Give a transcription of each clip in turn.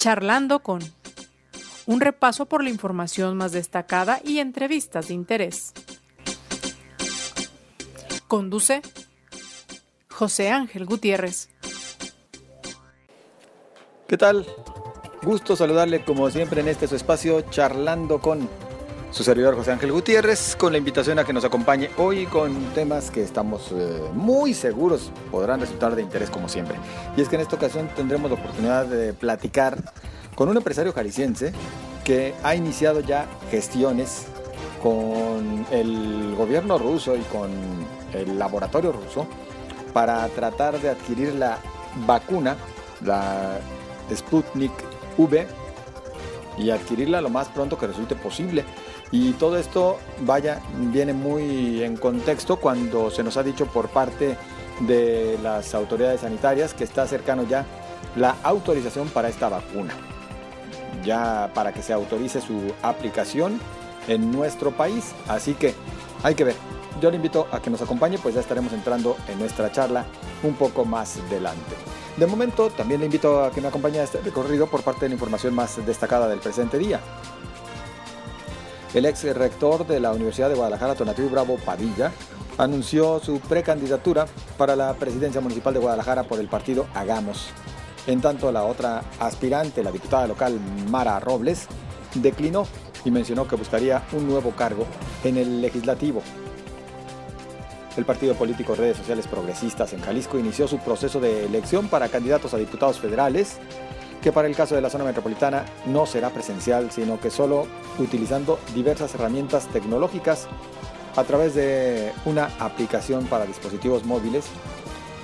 Charlando con un repaso por la información más destacada y entrevistas de interés. Conduce José Ángel Gutiérrez. ¿Qué tal? Gusto saludarle como siempre en este su espacio charlando con su servidor José Ángel Gutiérrez con la invitación a que nos acompañe hoy con temas que estamos eh, muy seguros podrán resultar de interés como siempre. Y es que en esta ocasión tendremos la oportunidad de platicar con un empresario jalisciense que ha iniciado ya gestiones con el gobierno ruso y con el laboratorio ruso para tratar de adquirir la vacuna, la Sputnik V, y adquirirla lo más pronto que resulte posible. Y todo esto, vaya, viene muy en contexto cuando se nos ha dicho por parte de las autoridades sanitarias que está cercano ya la autorización para esta vacuna. Ya para que se autorice su aplicación en nuestro país. Así que hay que ver. Yo le invito a que nos acompañe, pues ya estaremos entrando en nuestra charla un poco más adelante. De momento, también le invito a que me acompañe a este recorrido por parte de la información más destacada del presente día. El ex rector de la Universidad de Guadalajara, Tonatiuh Bravo Padilla, anunció su precandidatura para la presidencia municipal de Guadalajara por el partido Hagamos. En tanto, la otra aspirante, la diputada local Mara Robles, declinó y mencionó que buscaría un nuevo cargo en el legislativo. El partido político Redes Sociales Progresistas en Jalisco inició su proceso de elección para candidatos a diputados federales que para el caso de la zona metropolitana no será presencial, sino que solo utilizando diversas herramientas tecnológicas a través de una aplicación para dispositivos móviles,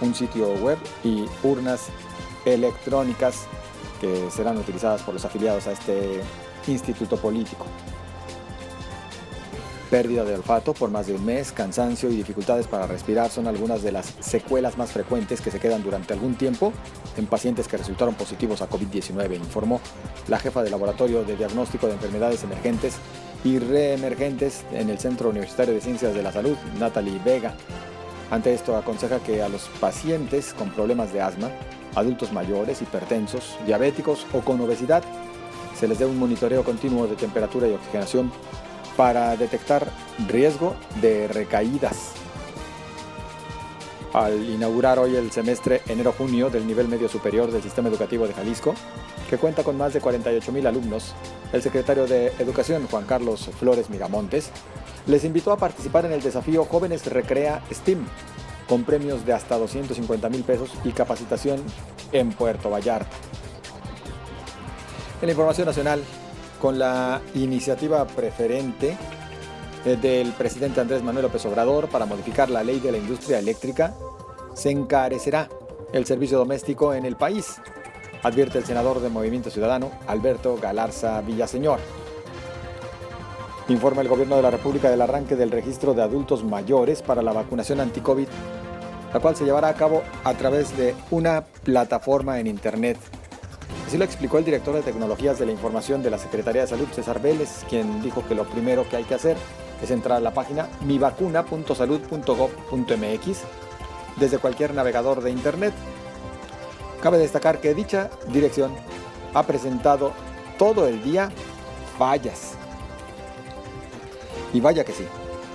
un sitio web y urnas electrónicas que serán utilizadas por los afiliados a este instituto político pérdida de olfato por más de un mes, cansancio y dificultades para respirar son algunas de las secuelas más frecuentes que se quedan durante algún tiempo en pacientes que resultaron positivos a COVID-19, informó la jefa del Laboratorio de Diagnóstico de Enfermedades Emergentes y Reemergentes en el Centro Universitario de Ciencias de la Salud, Natalie Vega. Ante esto aconseja que a los pacientes con problemas de asma, adultos mayores, hipertensos, diabéticos o con obesidad, se les dé un monitoreo continuo de temperatura y oxigenación para detectar riesgo de recaídas. Al inaugurar hoy el semestre enero-junio del nivel medio superior del Sistema Educativo de Jalisco, que cuenta con más de 48 mil alumnos, el secretario de Educación, Juan Carlos Flores Miramontes, les invitó a participar en el desafío Jóvenes Recrea STEAM, con premios de hasta 250 mil pesos y capacitación en Puerto Vallarta. En la información nacional, con la iniciativa preferente eh, del presidente Andrés Manuel López Obrador para modificar la ley de la industria eléctrica, se encarecerá el servicio doméstico en el país, advierte el senador de Movimiento Ciudadano, Alberto Galarza Villaseñor. Informa el gobierno de la República del arranque del registro de adultos mayores para la vacunación anti-COVID, la cual se llevará a cabo a través de una plataforma en Internet Así lo explicó el director de Tecnologías de la Información de la Secretaría de Salud, César Vélez, quien dijo que lo primero que hay que hacer es entrar a la página mivacuna.salud.gov.mx desde cualquier navegador de Internet. Cabe destacar que dicha dirección ha presentado todo el día fallas. Y vaya que sí,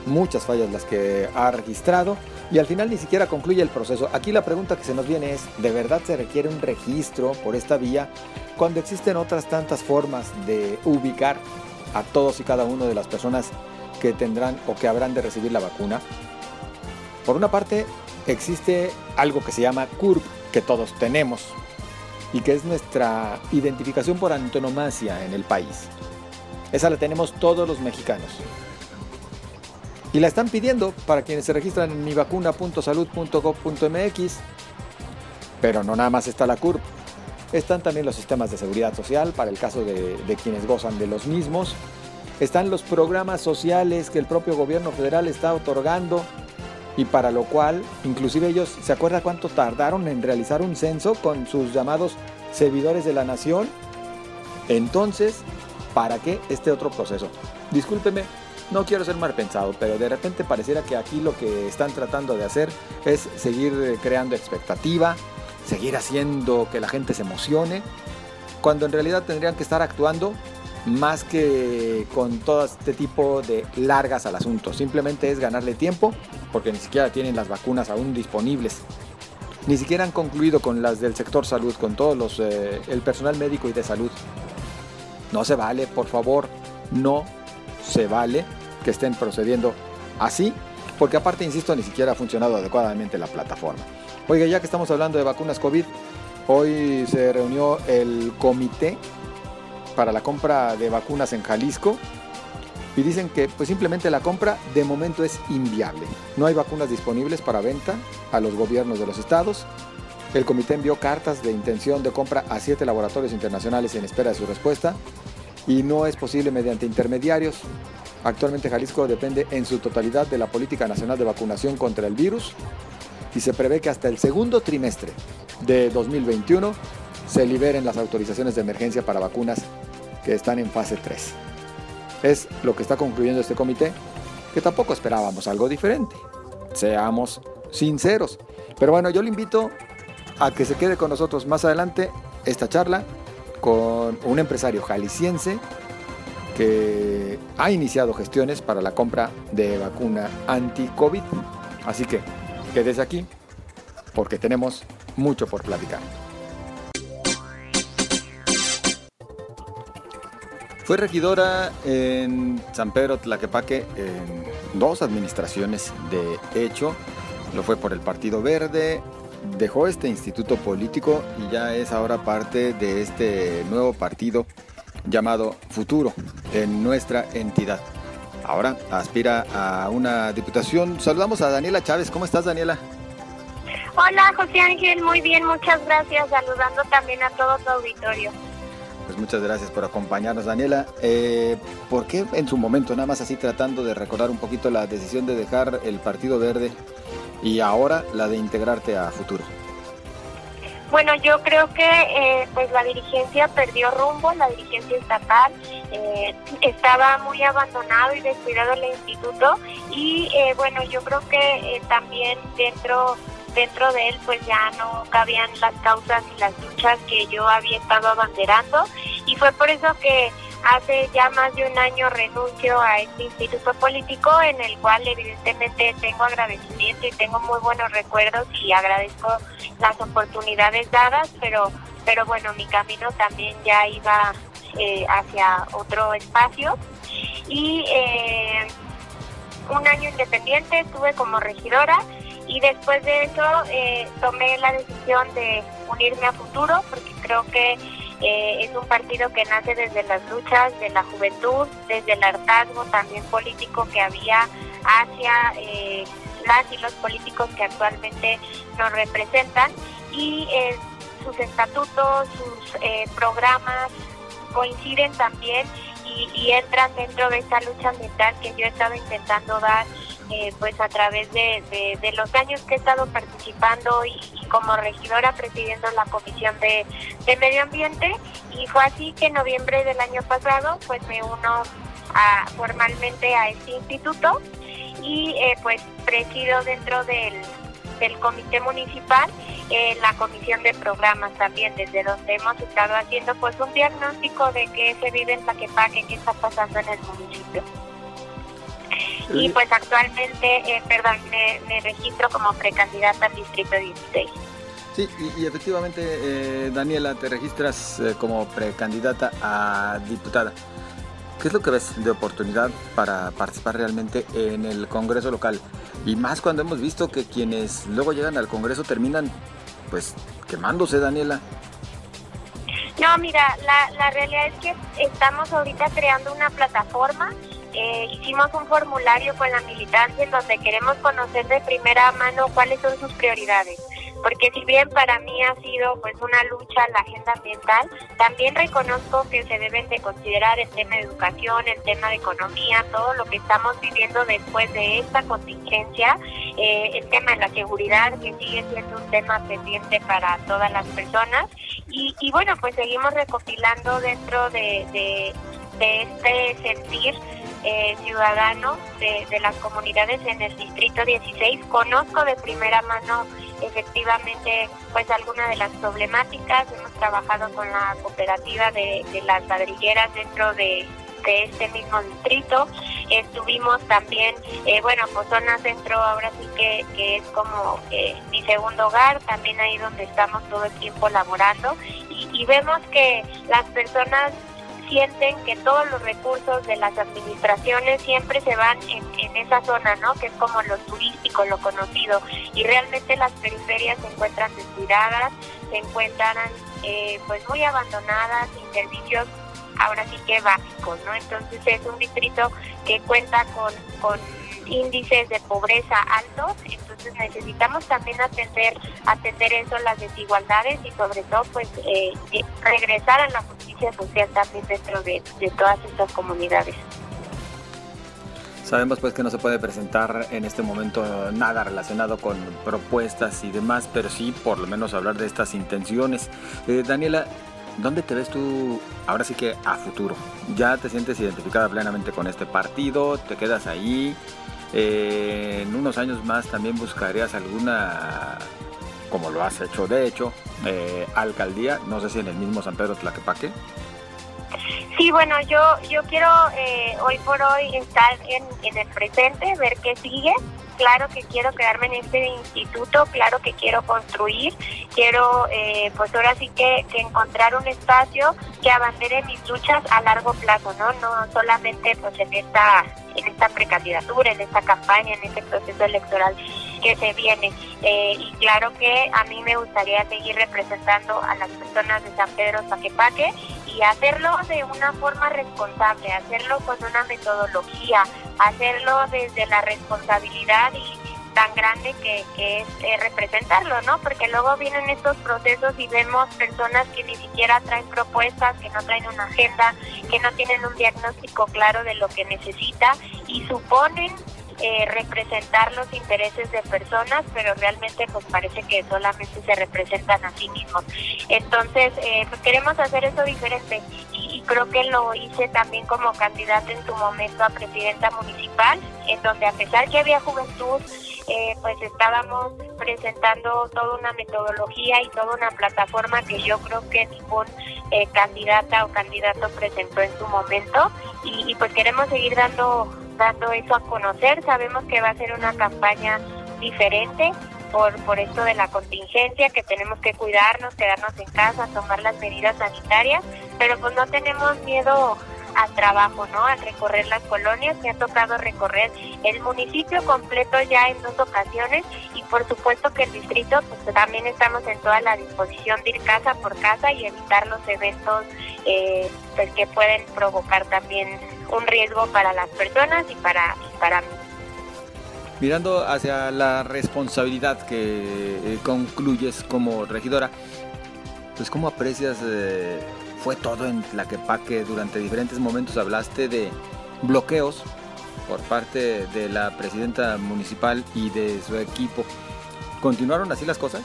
muchas fallas las que ha registrado y al final ni siquiera concluye el proceso. Aquí la pregunta que se nos viene es, ¿de verdad se requiere un registro por esta vía cuando existen otras tantas formas de ubicar a todos y cada uno de las personas que tendrán o que habrán de recibir la vacuna? Por una parte, existe algo que se llama CURP, que todos tenemos, y que es nuestra identificación por antonomasia en el país. Esa la tenemos todos los mexicanos. Y la están pidiendo para quienes se registran en mivacuna.salud.gov.mx. Pero no nada más está la CURP. Están también los sistemas de seguridad social para el caso de, de quienes gozan de los mismos. Están los programas sociales que el propio gobierno federal está otorgando y para lo cual inclusive ellos, ¿se acuerda cuánto tardaron en realizar un censo con sus llamados servidores de la nación? Entonces, ¿para qué este otro proceso? Discúlpeme, no quiero ser mal pensado, pero de repente pareciera que aquí lo que están tratando de hacer es seguir creando expectativa, seguir haciendo que la gente se emocione cuando en realidad tendrían que estar actuando más que con todo este tipo de largas al asunto. Simplemente es ganarle tiempo porque ni siquiera tienen las vacunas aún disponibles. Ni siquiera han concluido con las del sector salud, con todos los eh, el personal médico y de salud. No se vale, por favor, no se vale que estén procediendo así, porque aparte, insisto, ni siquiera ha funcionado adecuadamente la plataforma. Oiga, ya que estamos hablando de vacunas COVID, hoy se reunió el comité para la compra de vacunas en Jalisco y dicen que pues simplemente la compra de momento es inviable. No hay vacunas disponibles para venta a los gobiernos de los estados. El comité envió cartas de intención de compra a siete laboratorios internacionales en espera de su respuesta y no es posible mediante intermediarios. Actualmente Jalisco depende en su totalidad de la Política Nacional de Vacunación contra el virus y se prevé que hasta el segundo trimestre de 2021 se liberen las autorizaciones de emergencia para vacunas que están en fase 3. Es lo que está concluyendo este comité, que tampoco esperábamos algo diferente. Seamos sinceros. Pero bueno, yo le invito a que se quede con nosotros más adelante esta charla con un empresario jalisciense que ha iniciado gestiones para la compra de vacuna anti-COVID. Así que quédese aquí porque tenemos mucho por platicar. Fue regidora en San Pedro Tlaquepaque en dos administraciones de hecho. Lo fue por el Partido Verde, dejó este instituto político y ya es ahora parte de este nuevo partido llamado Futuro en nuestra entidad. Ahora aspira a una diputación. Saludamos a Daniela Chávez. ¿Cómo estás, Daniela? Hola, José Ángel. Muy bien, muchas gracias. Saludando también a todo tu auditorio. Pues muchas gracias por acompañarnos, Daniela. Eh, ¿Por qué en su momento, nada más así tratando de recordar un poquito la decisión de dejar el Partido Verde y ahora la de integrarte a Futuro? Bueno, yo creo que eh, pues la dirigencia perdió rumbo, la dirigencia estatal eh, estaba muy abandonado y descuidado el instituto y eh, bueno, yo creo que también dentro dentro de él pues ya no cabían las causas y las luchas que yo había estado abanderando y fue por eso que hace ya más de un año renuncio a este instituto político en el cual evidentemente tengo agradecimiento y tengo muy buenos recuerdos y agradezco las oportunidades dadas, pero pero bueno, mi camino también ya iba eh, hacia otro espacio. Y eh, un año independiente estuve como regidora y después de eso eh, tomé la decisión de unirme a Futuro porque creo que eh, es un partido que nace desde las luchas de la juventud, desde el hartazgo también político que había hacia eh, las y los políticos que actualmente nos representan. Y sus estatutos, sus programas coinciden también y, y entran dentro de esta lucha ambiental que yo he estado intentando dar eh, pues a través de, los años que he estado participando y, como regidora presidiendo la Comisión de, Medio Ambiente. Y fue así que en noviembre del año pasado pues me uno formalmente a este instituto y eh, pues presido dentro del, del comité municipal eh, la comisión de programas también desde donde hemos estado haciendo pues un diagnóstico de qué se vive en Paquepaque, qué está pasando en el municipio y pues actualmente, eh, perdón, me, registro como precandidata al Distrito 16. Sí, y, efectivamente, eh, Daniela, te registras eh, como precandidata a diputada. ¿Qué es lo que ves de oportunidad para participar realmente en el Congreso local? Y más cuando hemos visto que quienes luego llegan al Congreso terminan pues quemándose, Daniela. No, mira, la, la realidad es que estamos ahorita creando una plataforma eh, hicimos un formulario con la militancia en donde queremos conocer de primera mano cuáles son sus prioridades. Porque si bien para mí ha sido pues una lucha la agenda ambiental, también reconozco que se deben de considerar el tema de educación, el tema de economía, todo lo que estamos viviendo después de esta contingencia, eh, el tema de la seguridad que sigue siendo un tema pendiente para todas las personas y, bueno pues seguimos recopilando dentro de, de, de este sentir eh, ciudadano de, las comunidades en el Distrito 16. Conozco de primera mano efectivamente pues alguna de las problemáticas. Hemos trabajado con la cooperativa de, las ladrilleras dentro de, este mismo distrito. Estuvimos también, eh, bueno, pues zona centro ahora sí que, que es como eh, mi segundo hogar, también ahí donde estamos todo el tiempo laborando y, y vemos que las personas sienten que todos los recursos de las administraciones siempre se van en, esa zona, ¿no? Que es como lo turístico, lo conocido. Y realmente las periferias se encuentran descuidadas, se encuentran eh, pues muy abandonadas, sin servicios ahora sí que básicos, ¿no? Entonces es un distrito que cuenta con, con índices de pobreza altos, entonces necesitamos también atender atender eso, las desigualdades y sobre todo pues eh, regresar a la justicia social también dentro de, todas estas comunidades. Sabemos pues que no se puede presentar en este momento nada relacionado con propuestas y demás, pero sí por lo menos hablar de estas intenciones. Eh, Daniela, ¿dónde te ves tú ahora sí que a futuro? ¿Ya te sientes identificada plenamente con este partido? ¿Te quedas ahí? Eh, en unos años más también buscarías alguna, como lo has hecho de hecho, eh, alcaldía, no sé si en el mismo San Pedro Tlaquepaque. Sí, bueno, yo yo quiero eh, hoy por hoy estar en, en el presente, ver qué sigue claro que quiero quedarme en este instituto, claro que quiero construir, quiero eh, pues ahora sí que, encontrar un espacio que abandere mis luchas a largo plazo, ¿no? No solamente pues en esta, en esta precandidatura, en esta campaña, en este proceso electoral que se viene. Eh, y claro que a mí me gustaría seguir representando a las personas de San Pedro Paquepaque y hacerlo de una forma responsable, hacerlo con una metodología, hacerlo desde la responsabilidad y tan grande que, es eh, representarlo, ¿no? Porque luego vienen estos procesos y vemos personas que ni siquiera traen propuestas, que no traen una agenda, que no tienen un diagnóstico claro de lo que necesita y suponen eh, representar los intereses de personas, pero realmente pues parece que solamente se representan a sí mismos. Entonces, eh, pues queremos hacer eso diferente y, y, creo que lo hice también como candidata en su momento a presidenta municipal, en donde a pesar que había juventud, eh, pues estábamos presentando toda una metodología y toda una plataforma que yo creo que ningún eh, candidata o candidato presentó en su momento y, y pues queremos seguir dando dando eso a conocer. Sabemos que va a ser una campaña diferente por, por esto de la contingencia, que tenemos que cuidarnos, quedarnos en casa, tomar las medidas sanitarias, pero pues no tenemos miedo al trabajo, ¿no? Al recorrer las colonias. Me ha tocado recorrer el municipio completo ya en dos ocasiones y por supuesto que el distrito, pues también estamos en toda la disposición de ir casa por casa y evitar los eventos eh, pues, que pueden provocar también un riesgo para las personas y para, para mí. Mirando hacia la responsabilidad que eh, concluyes como regidora, pues ¿cómo aprecias eh, fue todo en Tlaquepaque. Durante diferentes momentos hablaste de bloqueos por parte de la presidenta municipal y de su equipo. ¿Continuaron así las cosas?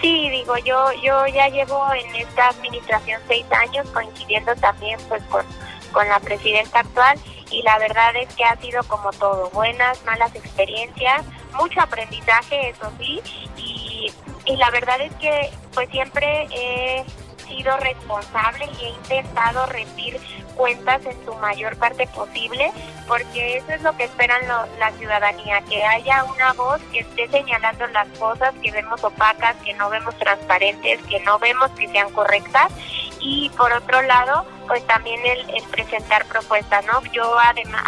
Sí, digo, yo yo ya llevo en esta administración seis años, coincidiendo también pues con, con la presidenta actual y la verdad es que ha sido como todo, buenas, malas experiencias, mucho aprendizaje, eso sí, y, y la verdad es que pues siempre he sido responsable y he intentado rendir cuentas en su mayor parte posible, porque eso es lo que esperan la ciudadanía, que haya una voz que esté señalando las cosas que vemos opacas, que no vemos transparentes, que no vemos que sean correctas. Y por otro lado, pues también el, presentar propuestas, ¿no? Yo además,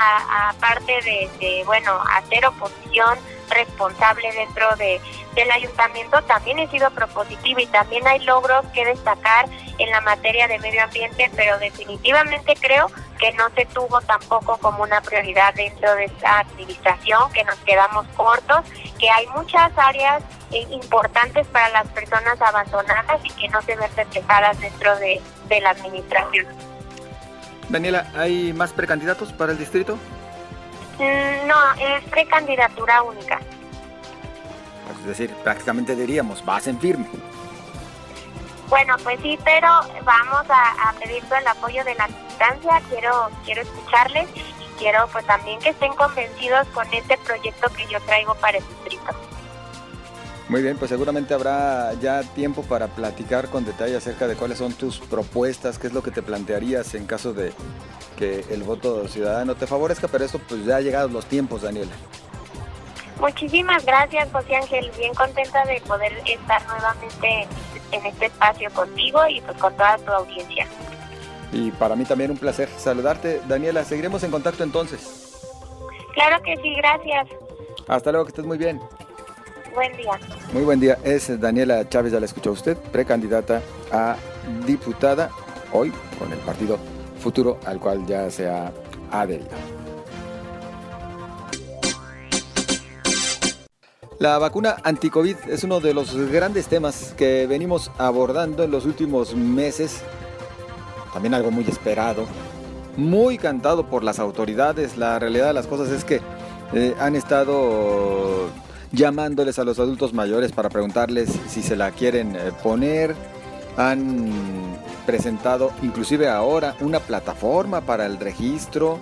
aparte de, de, bueno, hacer oposición responsable dentro de, del ayuntamiento, también he sido propositiva y también hay logros que destacar en la materia de medio ambiente, pero definitivamente creo que no se tuvo tampoco como una prioridad dentro de esta administración, que nos quedamos cortos, que hay muchas áreas eh, importantes para las personas abandonadas y que no se ven reflejadas dentro de, de la administración. Daniela, ¿hay más precandidatos para el distrito? Mm, no, es precandidatura única. Es decir, prácticamente diríamos, vas en firme. Bueno, pues sí, pero vamos a, pedir todo el apoyo de la militancia. Quiero, quiero escucharles y quiero pues también que estén convencidos con este proyecto que yo traigo para el distrito. Muy bien, pues seguramente habrá ya tiempo para platicar con detalle acerca de cuáles son tus propuestas, qué es lo que te plantearías en caso de que el voto ciudadano te favorezca, pero esto pues ya ha llegado los tiempos, Daniela. Muchísimas gracias, José Ángel. Bien contenta de poder estar nuevamente en este espacio contigo y pues con toda tu audiencia. Y para mí también un placer saludarte, Daniela. Seguiremos en contacto entonces. Claro que sí, gracias. Hasta luego, que estés muy bien. Buen día. Muy buen día. Es Daniela Chávez, ya la escuchó usted, precandidata a diputada hoy con el partido Futuro al cual ya se ha adherido. La vacuna anticovid es uno de los grandes temas que venimos abordando en los últimos meses. También algo muy esperado, muy cantado por las autoridades. La realidad de las cosas es que eh, han estado llamándoles a los adultos mayores para preguntarles si se la quieren eh, poner. Han presentado inclusive ahora una plataforma para el registro,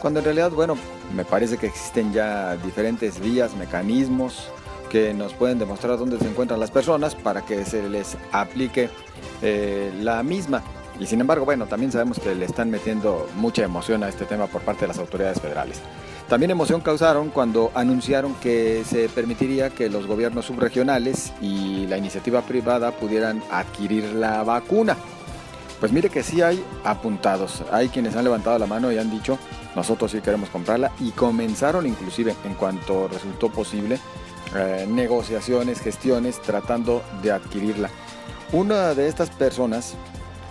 cuando en realidad, bueno, me parece que existen ya diferentes vías, mecanismos que nos pueden demostrar dónde se encuentran las personas para que se les aplique eh, la misma. Y sin embargo, bueno, también sabemos que le están metiendo mucha emoción a este tema por parte de las autoridades federales. También emoción causaron cuando anunciaron que se permitiría que los gobiernos subregionales y la iniciativa privada pudieran adquirir la vacuna. Pues mire que sí hay apuntados, hay quienes han levantado la mano y han dicho, nosotros sí queremos comprarla y comenzaron inclusive en cuanto resultó posible eh, negociaciones, gestiones tratando de adquirirla. Una de estas personas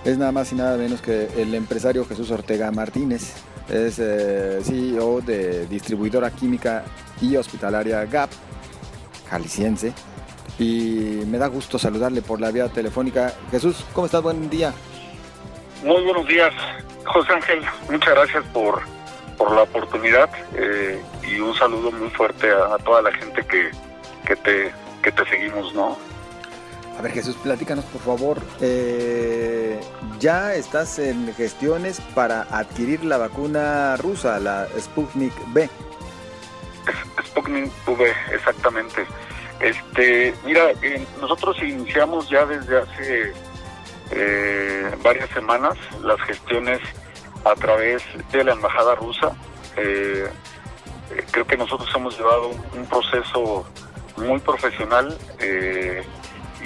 es nada más y nada menos que el empresario Jesús Ortega Martínez, es eh, CEO de distribuidora química y hospitalaria GAP, jalisciense. Y me da gusto saludarle por la vía telefónica. Jesús, ¿cómo estás? Buen día. Muy buenos días, José Ángel. Muchas gracias por, por la oportunidad eh, y un saludo muy fuerte a, toda la gente que, que, te, que te seguimos, ¿no? A ver, Jesús, platícanos por favor. Eh, ya estás en gestiones para adquirir la vacuna rusa, la Sputnik B. Sputnik V, exactamente. Este, mira, eh, nosotros iniciamos ya desde hace eh, varias semanas las gestiones a través de la embajada rusa. creo que nosotros hemos llevado un, proceso muy profesional.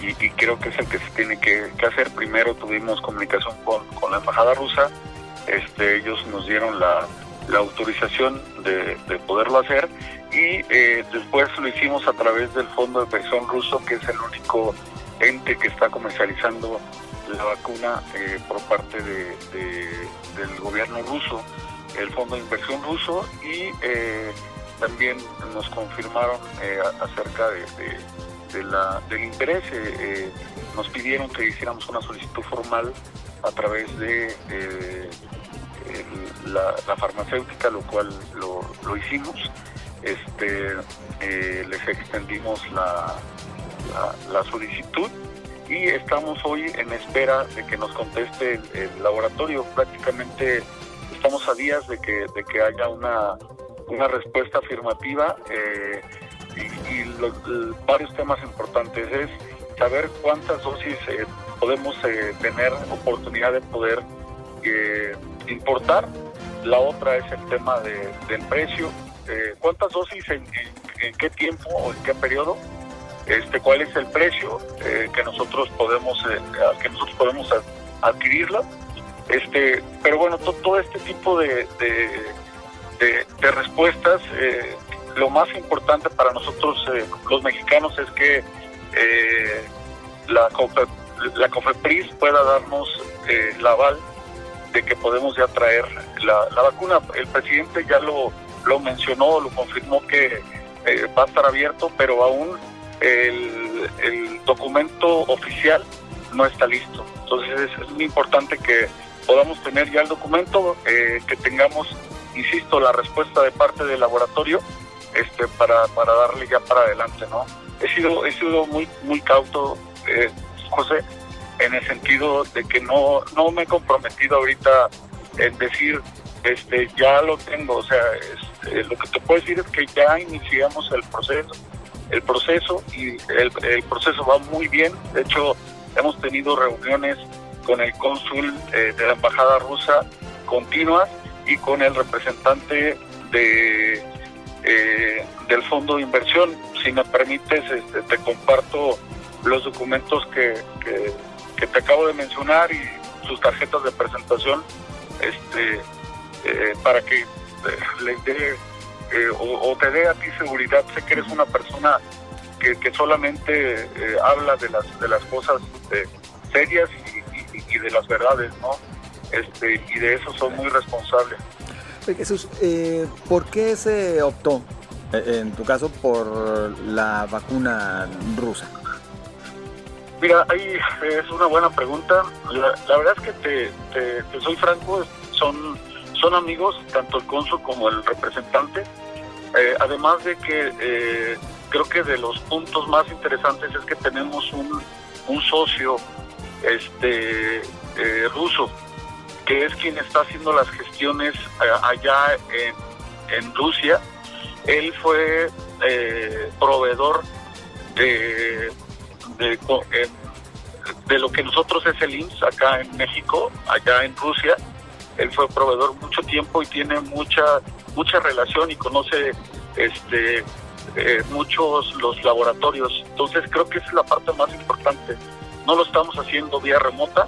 Y, creo que es el que se tiene que, hacer. Primero tuvimos comunicación con, la embajada rusa, este, ellos nos dieron la, autorización de, poderlo hacer. Y eh, después lo hicimos a través del Fondo de Inversión Ruso, que es el único ente que está comercializando la vacuna eh, por parte del gobierno ruso, el Fondo de Inversión Ruso, y eh, también nos confirmaron acerca de de la, del interés. Eh, eh, nos pidieron que hiciéramos una solicitud formal a través de la, farmacéutica, lo cual lo, hicimos. Este, eh, les extendimos la, la, solicitud y estamos hoy en espera de que nos conteste el, laboratorio. Prácticamente estamos a días de que, de que haya una, una respuesta afirmativa y, los, varios temas importantes es saber cuántas dosis eh, podemos eh, tener oportunidad de poder eh, importar. La otra es el tema del precio. ¿Cuántas dosis en, qué tiempo o en qué periodo? Este, ¿Cuál es el precio que nosotros podemos que nosotros podemos adquirirla? Este, pero bueno, todo este tipo de, de, de respuestas lo más importante para nosotros eh, los mexicanos es que eh, la, la COFEPRIS pueda darnos eh, la aval de que podemos ya traer la, vacuna. El presidente ya lo, lo mencionó, lo confirmó que va a estar abierto, pero aún el, el documento oficial no está listo. Entonces es, muy importante que podamos tener ya el documento, que tengamos, insisto, la respuesta de parte del laboratorio este, para, para darle ya para adelante, ¿no? He sido, he sido muy, muy cauto, eh, José, en el sentido de que no, no me he comprometido ahorita en decir, este, ya lo tengo, o sea, este, lo que te puedo decir es que ya iniciamos el proceso, el proceso y el, el proceso va muy bien. De hecho, hemos tenido reuniones con el cónsul eh, de la embajada rusa continuas y con el representante de eh, del fondo de inversión. Si me permites, este, te comparto los documentos que, que, te acabo de mencionar y sus tarjetas de presentación este, eh, para que les dé o, te dé a ti seguridad. Sé que eres una persona que, que solamente habla de las, de las cosas serias y, de las verdades, ¿no? Este, y de eso son muy responsables. Jesús, eh, ¿por qué se optó, eh, en tu caso, por la vacuna rusa? Mira, ahí es una buena pregunta. La, verdad es que te, soy franco, son, amigos, tanto el cónsul como el representante. Eh, además de que creo que de los puntos más interesantes es que tenemos un, socio este ruso, que es quien está haciendo las gestiones eh, allá en, Rusia. Él fue eh, proveedor de, de, lo que nosotros es el IMSS acá en México, allá en Rusia. Él fue proveedor mucho tiempo y tiene mucha mucha relación y conoce este muchos los laboratorios. Entonces creo que esa es la parte más importante no lo estamos haciendo vía remota,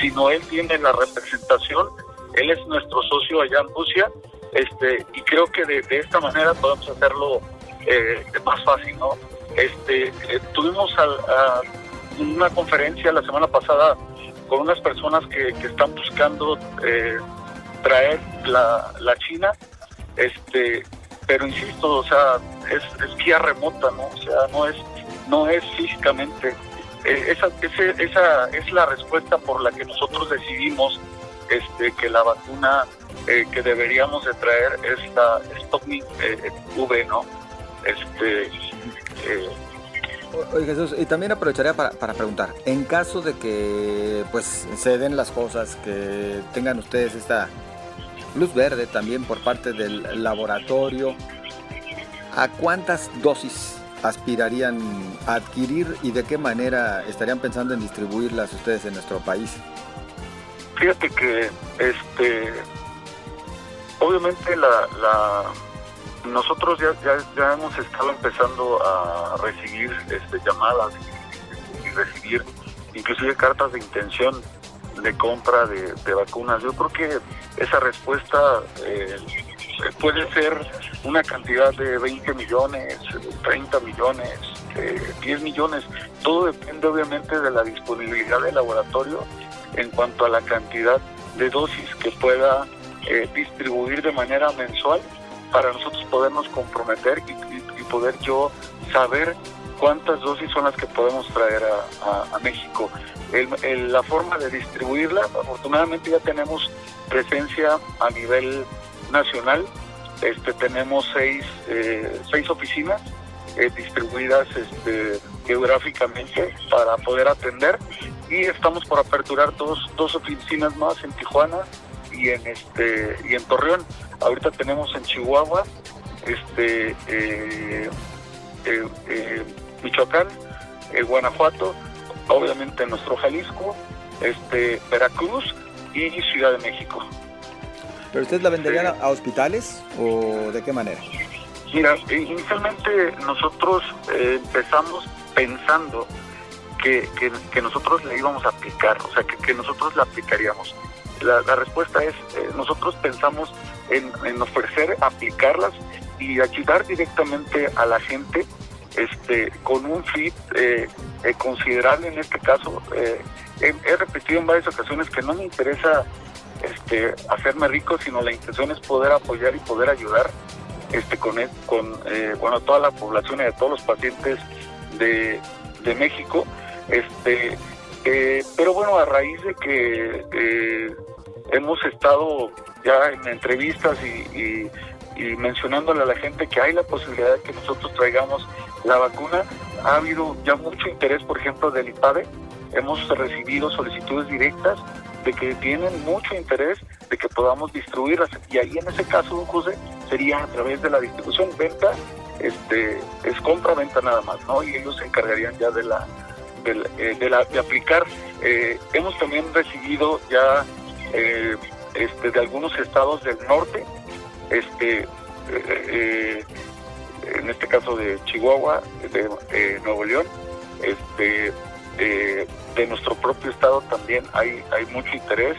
sino él tiene la representación, él es nuestro socio allá en Rusia, este, y creo que de, esta manera podemos hacerlo eh, más fácil, ¿no? Este, eh, tuvimos una conferencia la semana pasada con unas personas que, están buscando eh, traer la, la China, este, pero insisto, o sea, es, es guía remota, ¿no? O sea, no es, no es físicamente eh, esa, esa es la respuesta por la que nosotros decidimos este, que la vacuna eh, que deberíamos de traer es la eh, V, ¿no? Este, Oye Jesús, y también aprovecharía para, para, preguntar, en caso de que pues se den las cosas, que tengan ustedes esta luz verde también por parte del laboratorio, ¿a cuántas dosis aspirarían a adquirir y de qué manera estarían pensando en distribuirlas ustedes en nuestro país? Fíjate que este obviamente la, nosotros ya, ya, hemos estado empezando a recibir este llamadas y, recibir inclusive cartas de intención de compra de, vacunas. Yo creo que esa respuesta eh, puede ser una cantidad de 20 millones, 30 millones, 10 millones. Todo depende obviamente de la disponibilidad del laboratorio en cuanto a la cantidad de dosis que pueda eh, distribuir de manera mensual para nosotros podernos comprometer y, poder yo saber cuántas dosis son las que podemos traer a, México. la forma de distribuirla, afortunadamente ya tenemos presencia a nivel nacional. Este, tenemos seis, eh, seis oficinas eh, distribuidas este, geográficamente para poder atender y estamos por aperturar dos, dos oficinas más en Tijuana y en este y en Torreón. Ahorita tenemos en Chihuahua, este eh, Michoacán, Guanajuato, obviamente nuestro Jalisco, este Veracruz y Ciudad de México. ¿Pero ustedes la venderían a, hospitales o de qué manera? Mira, inicialmente nosotros eh, empezamos pensando que, que, nosotros le íbamos a aplicar, o sea, que, que nosotros la aplicaríamos. La, respuesta es, eh, nosotros pensamos en, en, ofrecer, aplicarlas y ayudar directamente a la gente este, con un fit eh, considerable en este caso. he repetido en varias ocasiones que no me interesa este, hacerme rico, sino la intención es poder apoyar y poder ayudar este, con, con eh, bueno, toda la población y de todos los pacientes de, México. Este, eh, pero bueno, a raíz de que eh, hemos estado ya en entrevistas y, y, mencionándole a la gente que hay la posibilidad de que nosotros traigamos la vacuna, ha habido ya mucho interés, por ejemplo, del IPADE. Hemos recibido solicitudes directas de que tienen mucho interés de que podamos distribuirlas. Y ahí en ese caso, José, sería a través de la distribución, venta este, es compra-venta nada más, ¿no? Y ellos se encargarían ya de la, de, eh, la, de aplicar. Eh, hemos también recibido ya eh, este, de algunos estados del norte, este, en este caso de Chihuahua, de Nuevo León, este, de nuestro propio estado también hay, hay mucho interés,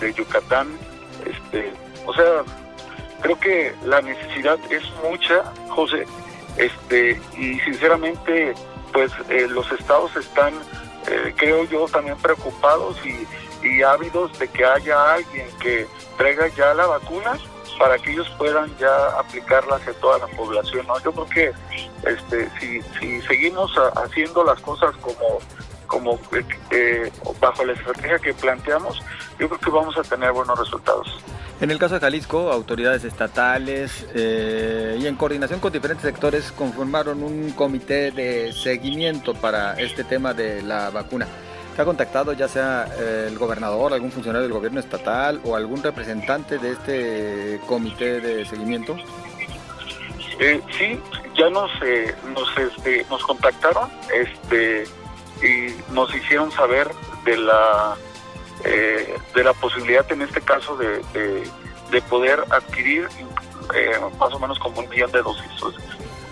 de Yucatán, este, o sea, creo que la necesidad es mucha, José, este, y sinceramente, pues eh, los estados están, eh, creo yo, también preocupados y, y ávidos de que haya alguien que traiga ya la vacuna para que ellos puedan ya aplicarla hacia toda la población. ¿no? Yo creo que este, si, si seguimos haciendo las cosas como como eh, bajo la estrategia que planteamos, yo creo que vamos a tener buenos resultados. En el caso de Jalisco, autoridades estatales eh, y en coordinación con diferentes sectores conformaron un comité de seguimiento para este tema de la vacuna. ¿Se ha contactado ya sea eh, el gobernador, algún funcionario del gobierno estatal o algún representante de este comité de seguimiento? Eh, sí, ya nos nos, este, nos contactaron este, y nos hicieron saber de la eh, de la posibilidad en este caso de, de, poder adquirir eh, más o menos como un millón de dosis,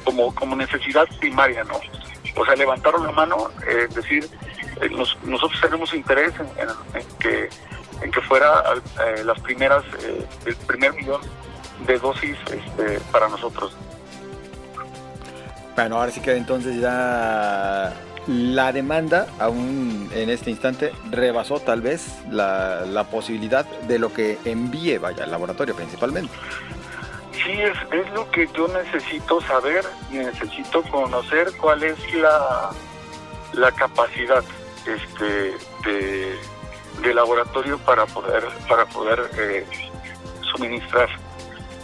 como, como necesidad primaria, ¿no? O sea, levantaron la mano, es eh, decir, nosotros tenemos interés en, que en que fuera las primeras, el primer millón de dosis este, para nosotros. Bueno, ahora sí que entonces ya la demanda, aún en este instante, rebasó tal vez la, la posibilidad de lo que envíe, vaya, al laboratorio principalmente. Sí, es, es lo que yo necesito saber necesito conocer cuál es la, la capacidad este, de, laboratorio para poder, para poder eh, suministrar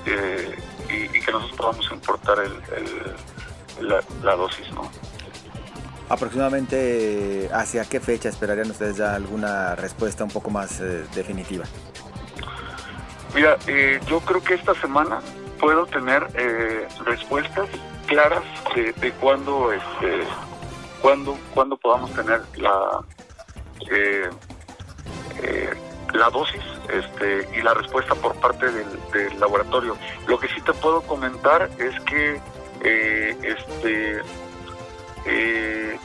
eh, y, que nosotros podamos importar el, la dosis, ¿no? Aproximadamente hacia qué fecha esperarían ustedes ya alguna respuesta un poco más eh, definitiva? Mira, eh, yo creo que esta semana puedo tener eh, respuestas claras de, cuándo, este, cuándo, cuándo podamos tener la la dosis este, y la respuesta por parte del, del, laboratorio. Lo que sí te puedo comentar es que este eh,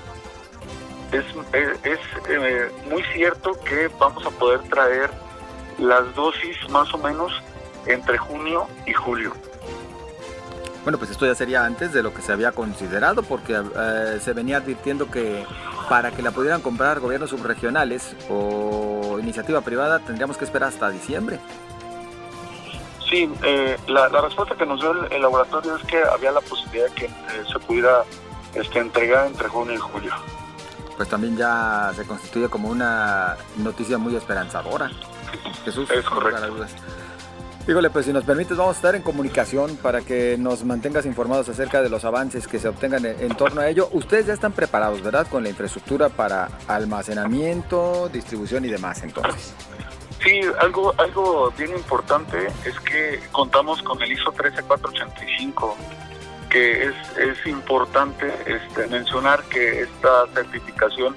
es, es, eh, muy cierto que vamos a poder traer las dosis más o menos entre junio y julio. Bueno, pues esto ya sería antes de lo que se había considerado, porque eh, se venía advirtiendo que para que la pudieran comprar gobiernos subregionales o iniciativa privada tendríamos que esperar hasta diciembre. Sí, la, respuesta que nos dio el, laboratorio es que había la posibilidad que se pudiera este, entregada entre junio y julio. Pues también ya se constituye como una noticia muy esperanzadora. Jesús, es correcto. Híjole, pues si nos permites, vamos a estar en comunicación para que nos mantengas informados acerca de los avances que se obtengan en, torno a ello. Ustedes ya están preparados, ¿verdad? Con la infraestructura para almacenamiento, distribución y demás, entonces. Sí, algo, algo bien importante es que contamos con el ISO 13485 que es, es importante este, mencionar que esta certificación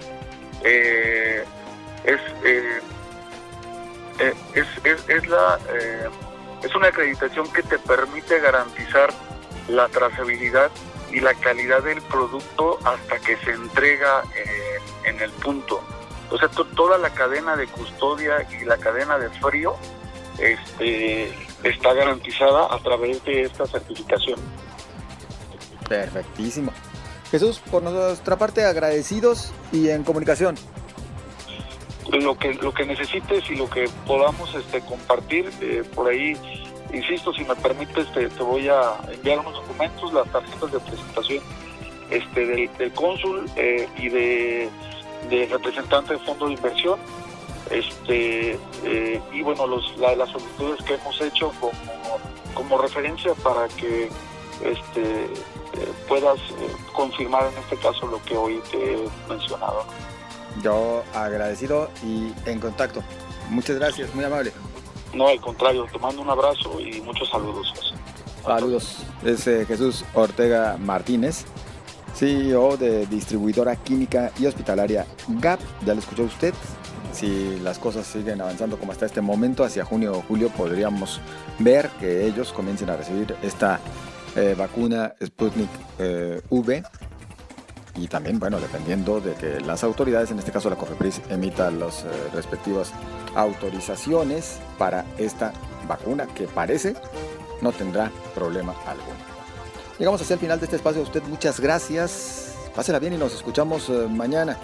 eh, es, eh, eh, es, es, es, la, es una acreditación que te permite garantizar la trazabilidad y la calidad del producto hasta que se entrega en el punto. O sea, toda la cadena de custodia y la cadena de frío este, está garantizada a través de esta certificación. Perfectísimo. Jesús, por nuestra parte agradecidos y en comunicación. Lo que lo que necesites y lo que podamos este compartir eh, por ahí, insisto, si me permites, te, te, voy a enviar unos documentos, las tarjetas de presentación este del, cónsul eh, y de, representante de fondo de inversión este eh, y bueno los las solicitudes que hemos hecho como, como referencia para que este puedas eh, confirmar en este caso lo que hoy te he mencionado. Yo agradecido y en contacto. Muchas gracias, muy amable. No, al contrario, te mando un abrazo y muchos saludos. Saludos. Es eh, Jesús Ortega Martínez, CEO de distribuidora química y hospitalaria GAP. Ya lo escuchó usted. Si las cosas siguen avanzando como hasta este momento, hacia junio o julio podríamos ver que ellos comiencen a recibir esta eh, vacuna Sputnik eh, V. Y también, bueno, dependiendo de que las autoridades, en este caso la COFEPRIS, emita las respectivas autorizaciones para esta vacuna que parece no tendrá problema alguno. Llegamos hacia el final de este espacio. A usted muchas gracias. Pásela bien y nos escuchamos eh, mañana.